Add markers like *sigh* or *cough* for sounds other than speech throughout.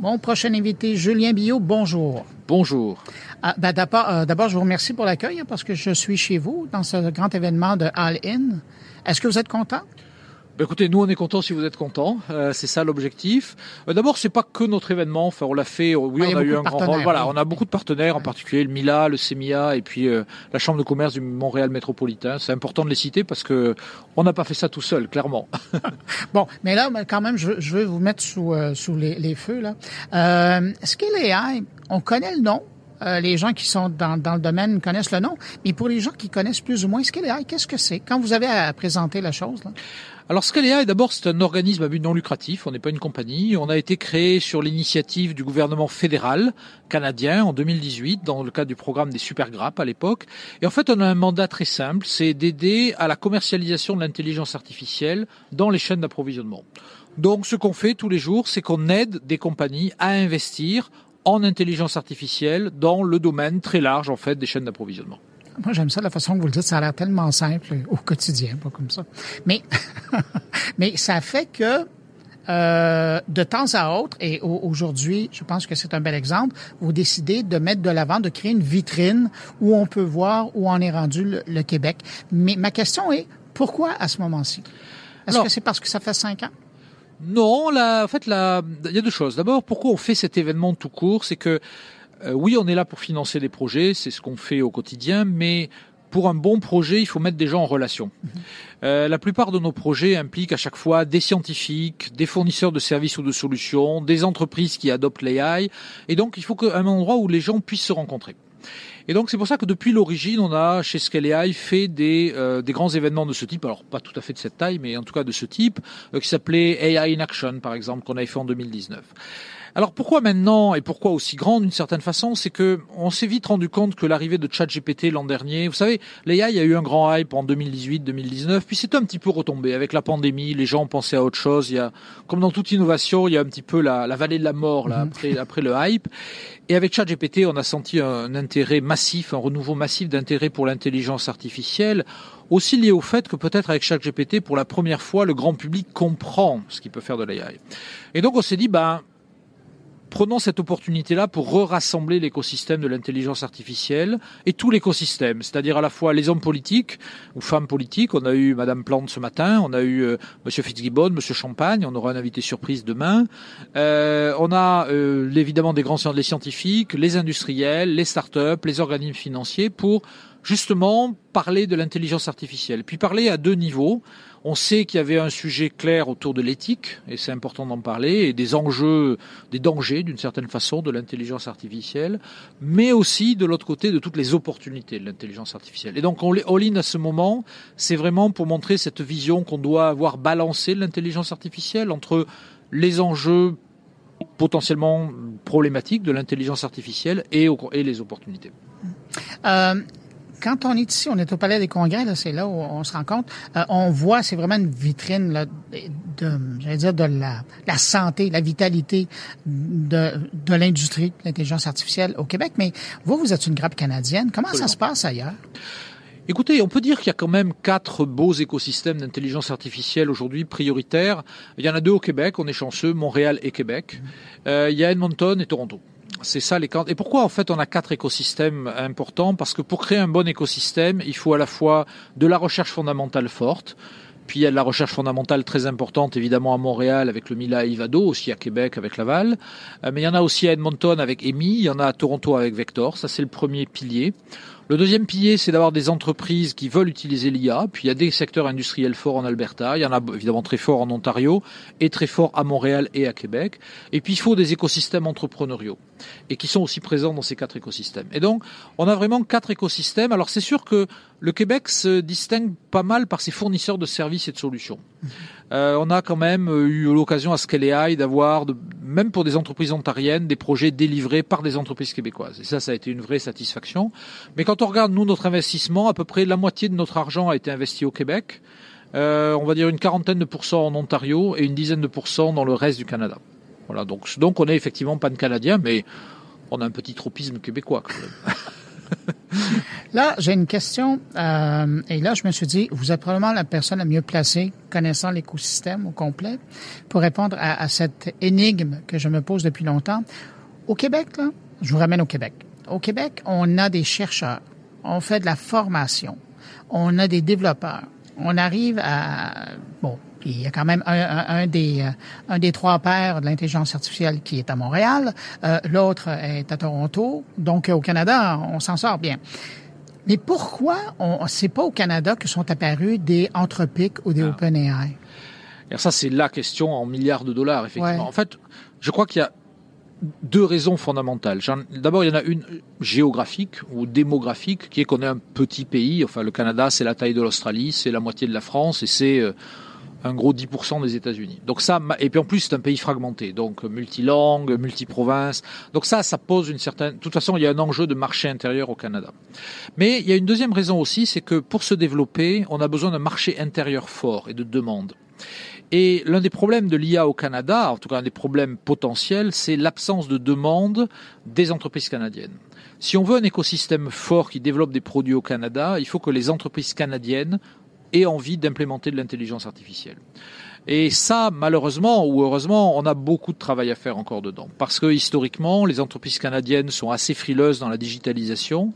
Mon prochain invité, Julien Billot, bonjour. Bonjour. Ah, ben d'abord, d'abord, je vous remercie pour l'accueil hein, parce que je suis chez vous dans ce grand événement de All In. Est-ce que vous êtes content? Ben, écoutez, nous on est contents si vous êtes contents. Euh, c'est ça l'objectif. Euh, D'abord, c'est pas que notre événement. Enfin, on l'a fait. euh, Oui, Ah, on a a eu un grand rôle. Voilà, oui. on a beaucoup de partenaires, en particulier le Mila, le CEMIA et puis euh, la Chambre de commerce du Montréal métropolitain. C'est important de les citer parce que on n'a pas fait ça tout seul, clairement. *laughs* Bon, mais là, quand même, je je veux vous mettre sous, euh, sous les, les feux. Là. Euh, Skill AI, on connaît le nom? Euh, les gens qui sont dans, dans le domaine connaissent le nom. Mais pour les gens qui connaissent plus ou moins Skill AI, qu'est-ce que c'est? Quand vous avez à présenter la chose, là? Alors Scalea, d'abord, c'est un organisme à but non lucratif. On n'est pas une compagnie. On a été créé sur l'initiative du gouvernement fédéral canadien en 2018 dans le cadre du programme des super grappes à l'époque. Et en fait, on a un mandat très simple, c'est d'aider à la commercialisation de l'intelligence artificielle dans les chaînes d'approvisionnement. Donc, ce qu'on fait tous les jours, c'est qu'on aide des compagnies à investir en intelligence artificielle dans le domaine très large, en fait, des chaînes d'approvisionnement. Moi, j'aime ça, la façon que vous le dites. Ça a l'air tellement simple au quotidien, pas comme ça. Mais, *laughs* mais ça fait que, euh, de temps à autre, et au- aujourd'hui, je pense que c'est un bel exemple, vous décidez de mettre de l'avant, de créer une vitrine où on peut voir où en est rendu le, le Québec. Mais ma question est, pourquoi à ce moment-ci? Est-ce que c'est parce que ça fait cinq ans? Non, là, en fait, là, il y a deux choses. D'abord, pourquoi on fait cet événement tout court, c'est que euh, oui, on est là pour financer des projets, c'est ce qu'on fait au quotidien, mais pour un bon projet, il faut mettre des gens en relation. Euh, la plupart de nos projets impliquent à chaque fois des scientifiques, des fournisseurs de services ou de solutions, des entreprises qui adoptent l'AI, et donc il faut qu'un endroit où les gens puissent se rencontrer. Et donc c'est pour ça que depuis l'origine, on a chez Scale AI fait des, euh, des grands événements de ce type, alors pas tout à fait de cette taille, mais en tout cas de ce type, euh, qui s'appelait AI in Action par exemple, qu'on avait fait en 2019. Alors pourquoi maintenant et pourquoi aussi grand d'une certaine façon, c'est que on s'est vite rendu compte que l'arrivée de ChatGPT l'an dernier, vous savez, l'AI a eu un grand hype en 2018-2019, puis c'est un petit peu retombé avec la pandémie, les gens pensaient à autre chose, il y a comme dans toute innovation, il y a un petit peu la, la vallée de la mort là après après le hype. Et avec ChatGPT, on a senti un intérêt massif, un renouveau massif d'intérêt pour l'intelligence artificielle, aussi lié au fait que peut-être avec ChatGPT, pour la première fois, le grand public comprend ce qu'il peut faire de l'AI. Et donc on s'est dit, ben prenons cette opportunité-là pour re-rassembler l'écosystème de l'intelligence artificielle et tout l'écosystème, c'est-à-dire à la fois les hommes politiques ou femmes politiques. On a eu Madame Plante ce matin, on a eu euh, Monsieur Fitzgibbon, Monsieur Champagne, on aura un invité surprise demain. Euh, on a euh, évidemment des grands scientifiques, les industriels, les start-up, les organismes financiers pour justement parler de l'intelligence artificielle. Puis parler à deux niveaux. On sait qu'il y avait un sujet clair autour de l'éthique, et c'est important d'en parler, et des enjeux, des dangers d'une certaine façon de l'intelligence artificielle, mais aussi de l'autre côté de toutes les opportunités de l'intelligence artificielle. Et donc on all-in à ce moment, c'est vraiment pour montrer cette vision qu'on doit avoir balancé de l'intelligence artificielle entre les enjeux potentiellement problématiques de l'intelligence artificielle et les opportunités. Euh, quand on est ici, on est au Palais des Congrès, là, c'est là où on se rencontre. Euh, on voit, c'est vraiment une vitrine là, de, j'allais dire, de la, la santé, la vitalité de, de l'industrie de l'intelligence artificielle au Québec. Mais vous, vous êtes une grappe canadienne. Comment ça se passe ailleurs? Écoutez, on peut dire qu'il y a quand même quatre beaux écosystèmes d'intelligence artificielle aujourd'hui prioritaires. Il y en a deux au Québec, on est chanceux, Montréal et Québec. Euh, il y a Edmonton et Toronto. C'est ça les. Et pourquoi en fait on a quatre écosystèmes importants? Parce que pour créer un bon écosystème, il faut à la fois de la recherche fondamentale forte, puis il y a de la recherche fondamentale très importante, évidemment à Montréal avec le Mila Ivado, aussi à Québec avec Laval. Euh, mais il y en a aussi à Edmonton avec EMI, il y en a à Toronto avec Vector. Ça, c'est le premier pilier. Le deuxième pilier, c'est d'avoir des entreprises qui veulent utiliser l'IA. Puis il y a des secteurs industriels forts en Alberta. Il y en a évidemment très forts en Ontario et très forts à Montréal et à Québec. Et puis il faut des écosystèmes entrepreneuriaux et qui sont aussi présents dans ces quatre écosystèmes. Et donc, on a vraiment quatre écosystèmes. Alors c'est sûr que le Québec se distingue pas mal par ses fournisseurs de services et de solutions. Euh, on a quand même eu l'occasion à Scale AI d'avoir, même pour des entreprises ontariennes, des projets délivrés par des entreprises québécoises. Et ça, ça a été une vraie satisfaction. Mais quand on regarde, nous, notre investissement, à peu près la moitié de notre argent a été investi au Québec. Euh, on va dire une quarantaine de pourcents en Ontario et une dizaine de pourcents dans le reste du Canada. Voilà, donc, donc on est effectivement pan-canadien, mais on a un petit tropisme québécois quand même. *laughs* Là, j'ai une question, euh, et là, je me suis dit, vous êtes probablement la personne la mieux placée, connaissant l'écosystème au complet, pour répondre à, cette énigme que je me pose depuis longtemps. Au Québec, je vous ramène au Québec. Au Québec, on a des chercheurs, on fait de la formation, on a des développeurs, on arrive à, bon, il y a quand même un, un, des, euh, un des trois pères de l'intelligence artificielle qui est à Montréal, euh, l'autre est à Toronto, donc au Canada, on s'en sort bien. Mais pourquoi on c'est pas au Canada que sont apparus des Anthropic ou des ah. OpenAI? Alors ça, c'est la question en milliards de dollars, effectivement. En fait, je crois qu'il y a deux raisons fondamentales. D'abord, il y en a une géographique ou démographique, qui est qu'on est un petit pays. Enfin, le Canada, c'est la taille de l'Australie, c'est la moitié de la France, et c'est euh, un gros 10% des États-Unis. Donc ça, et puis en plus c'est un pays fragmenté, donc multilangue, multiprovince. Donc ça, ça pose une certaine. De toute façon, il y a un enjeu de marché intérieur au Canada. Mais il y a une deuxième raison aussi, c'est que pour se développer, on a besoin d'un marché intérieur fort et de demande. Et l'un des problèmes de l'IA au Canada, en tout cas un des problèmes potentiels, c'est l'absence de demande des entreprises canadiennes. Si on veut un écosystème fort qui développe des produits au Canada, il faut que les entreprises canadiennes et envie d'implémenter de l'intelligence artificielle. Et ça, malheureusement ou heureusement, on a beaucoup de travail à faire encore dedans. Parce que historiquement, les entreprises canadiennes sont assez frileuses dans la digitalisation.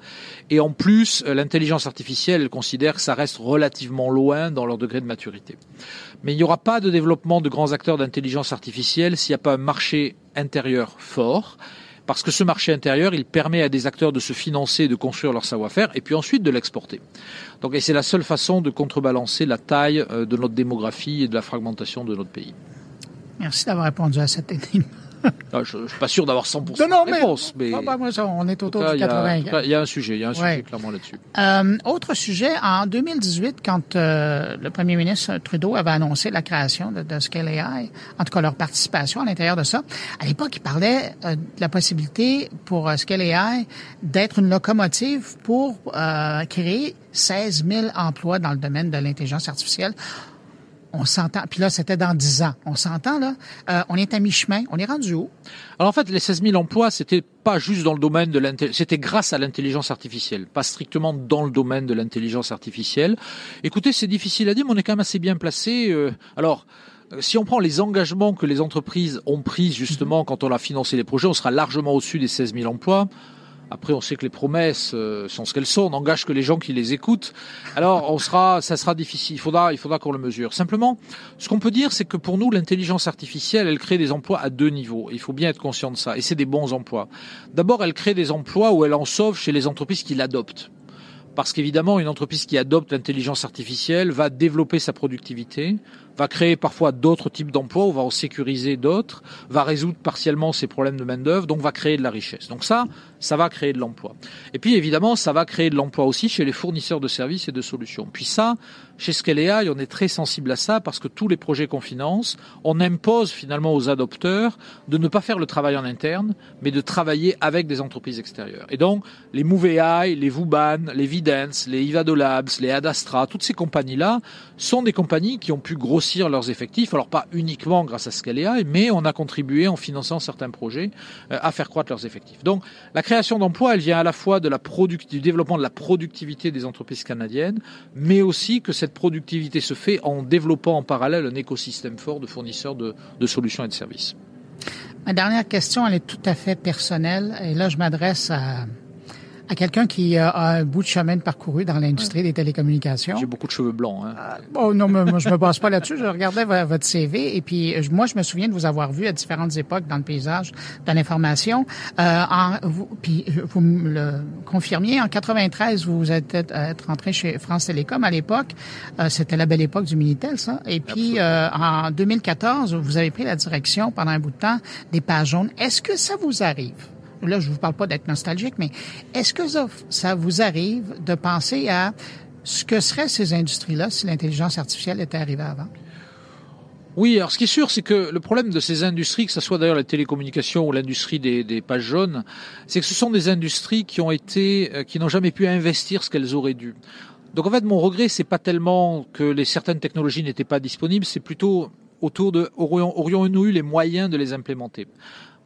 Et en plus, l'intelligence artificielle, elle considère que ça reste relativement loin dans leur degré de maturité. Mais il n'y aura pas de développement de grands acteurs d'intelligence artificielle s'il n'y a pas un marché intérieur fort parce que ce marché intérieur, il permet à des acteurs de se financer, de construire leur savoir-faire, et puis ensuite de l'exporter. Donc, et c'est la seule façon de contrebalancer la taille euh, de notre démographie et de la fragmentation de notre pays. Merci d'avoir répondu à cette énigme. Ah, je ne suis pas sûr d'avoir 100% de réponse. Mais, ah, bah, on est autour de 80. Il y a un sujet, il y a un sujet clairement là-dessus. Euh, autre sujet, en 2018, quand euh, le premier ministre Trudeau avait annoncé la création de, de Scale AI, en tout cas leur participation à l'intérieur de ça, à l'époque, il parlait euh, de la possibilité pour euh, Scale AI d'être une locomotive pour créer 16 000 emplois dans le domaine de l'intelligence artificielle on s'entend. Puis là, c'était dans 10 ans. On s'entend, là. Euh, on est à mi-chemin. On est rendu où? Alors, en fait, les 16 000 emplois, c'était pas juste dans le domaine de l'intelligence, c'était grâce à l'intelligence artificielle, pas strictement dans le domaine de l'intelligence artificielle. Écoutez, c'est difficile à dire, mais on est quand même assez bien placé. Euh, alors, euh, si on prend les engagements que les entreprises ont pris justement mm-hmm. quand on a financé les projets, on sera largement au-dessus des 16 000 emplois. Après, on sait que les promesses euh, sont ce qu'elles sont. On n'engage que les gens qui les écoutent. Alors, on sera, ça sera difficile. Il faudra, il faudra qu'on le mesure. Simplement, ce qu'on peut dire, c'est que pour nous, l'intelligence artificielle, elle crée des emplois à deux niveaux. Il faut bien être conscient de ça. Et c'est des bons emplois. D'abord, elle crée des emplois où elle en sauve chez les entreprises qui l'adoptent. Parce qu'évidemment, une entreprise qui adopte l'intelligence artificielle va développer sa productivité, va créer parfois d'autres types d'emplois, ou va en sécuriser d'autres, va résoudre partiellement ses problèmes de main-d'œuvre, donc va créer de la richesse. Donc ça, ça va créer de l'emploi. Et puis évidemment, ça va créer de l'emploi aussi chez les fournisseurs de services et de solutions. Puis ça, chez Scalea, on est très sensible à ça parce que tous les projets qu'on finance, on impose finalement aux adopteurs de ne pas faire le travail en interne, mais de travailler avec des entreprises extérieures. Et donc, les MoveAI, les Vuban, les Vidence, les Ivado Labs, les Adastra, toutes ces compagnies-là sont des compagnies qui ont pu grossir leurs effectifs, alors pas uniquement grâce à Scalea, mais on a contribué en finançant certains projets euh, à faire croître leurs effectifs. Donc, la création d'emplois, elle vient à la fois de la du développement de la productivité des entreprises canadiennes, mais aussi que cette productivité se fait en développant en parallèle un écosystème fort de fournisseurs de solutions et de services. Ma dernière question, elle est tout à fait personnelle, et là, je m'adresse à à quelqu'un qui a un bout de chemin de parcouru dans l'industrie des télécommunications. J'ai beaucoup de cheveux blancs. Hein. oh non, mais moi, je me base pas là-dessus. Je regardais votre CV et puis moi, je me souviens de vous avoir vu à différentes époques dans le paysage de l'information. Euh, vous, puis vous me le confirmiez, en 93, vous êtes, êtes rentré chez France Télécom à l'époque. Euh, C'était la belle époque du Minitel, ça. Et puis euh, en 2014, vous avez pris la direction pendant un bout de temps des pages jaunes. Est-ce que ça vous arrive? Là, je vous parle pas d'être nostalgique, mais est-ce que ça, vous arrive de penser à ce que seraient ces industries-là si l'intelligence artificielle était arrivée avant? Oui, alors ce qui est sûr, c'est que le problème de ces industries, que ce soit d'ailleurs la télécommunication ou l'industrie des, pages jaunes, c'est que ce sont des industries qui ont été, euh, qui n'ont jamais pu investir ce qu'elles auraient dû. Donc en fait, mon regret, c'est pas tellement que les certaines technologies n'étaient pas disponibles, c'est plutôt autour de aurions-nous eu les moyens de les implémenter?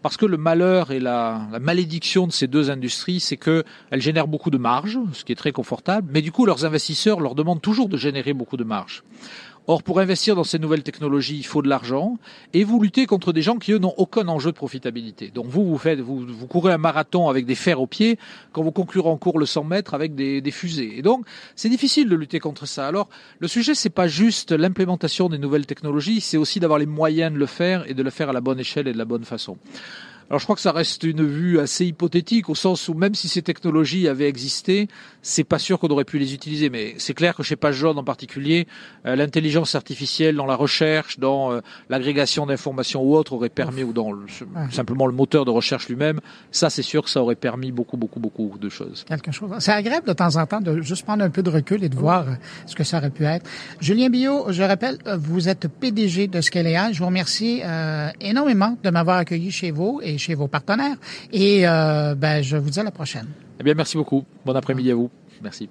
Parce que le malheur et la, malédiction de ces deux industries, c'est que elles génèrent beaucoup de marge, ce qui est très confortable, mais du coup leurs investisseurs leur demandent toujours de générer beaucoup de marge. Or, pour investir dans ces nouvelles technologies, il faut de l'argent et vous luttez contre des gens qui, eux, n'ont aucun enjeu de profitabilité. Donc, vous, vous faites, vous, vous courez un marathon avec des fers aux pieds quand vos concurrents courent le 100 mètres avec des, des fusées. Et donc, c'est difficile de lutter contre ça. Alors, le sujet, c'est pas juste l'implémentation des nouvelles technologies, c'est aussi d'avoir les moyens de le faire et de le faire à la bonne échelle et de la bonne façon. Alors je crois que ça reste une vue assez hypothétique au sens où même si ces technologies avaient existé, c'est pas sûr qu'on aurait pu les utiliser. Mais c'est clair que chez Page Jaune en particulier, euh, l'intelligence artificielle dans la recherche, dans euh, l'agrégation d'informations ou autre aurait permis, ou dans simplement le moteur de recherche lui-même, ça c'est sûr que ça aurait permis beaucoup, beaucoup, beaucoup de choses. Quelque chose. C'est agréable de temps en temps de juste prendre un peu de recul et de voir euh, ce que ça aurait pu être. Julien Billot, je rappelle, vous êtes PDG de Scaléa. Je vous remercie énormément de m'avoir accueilli chez vous et chez vos partenaires. Et euh, ben, je vous dis à la prochaine. Eh bien, merci beaucoup. Bon après-midi à vous. Merci.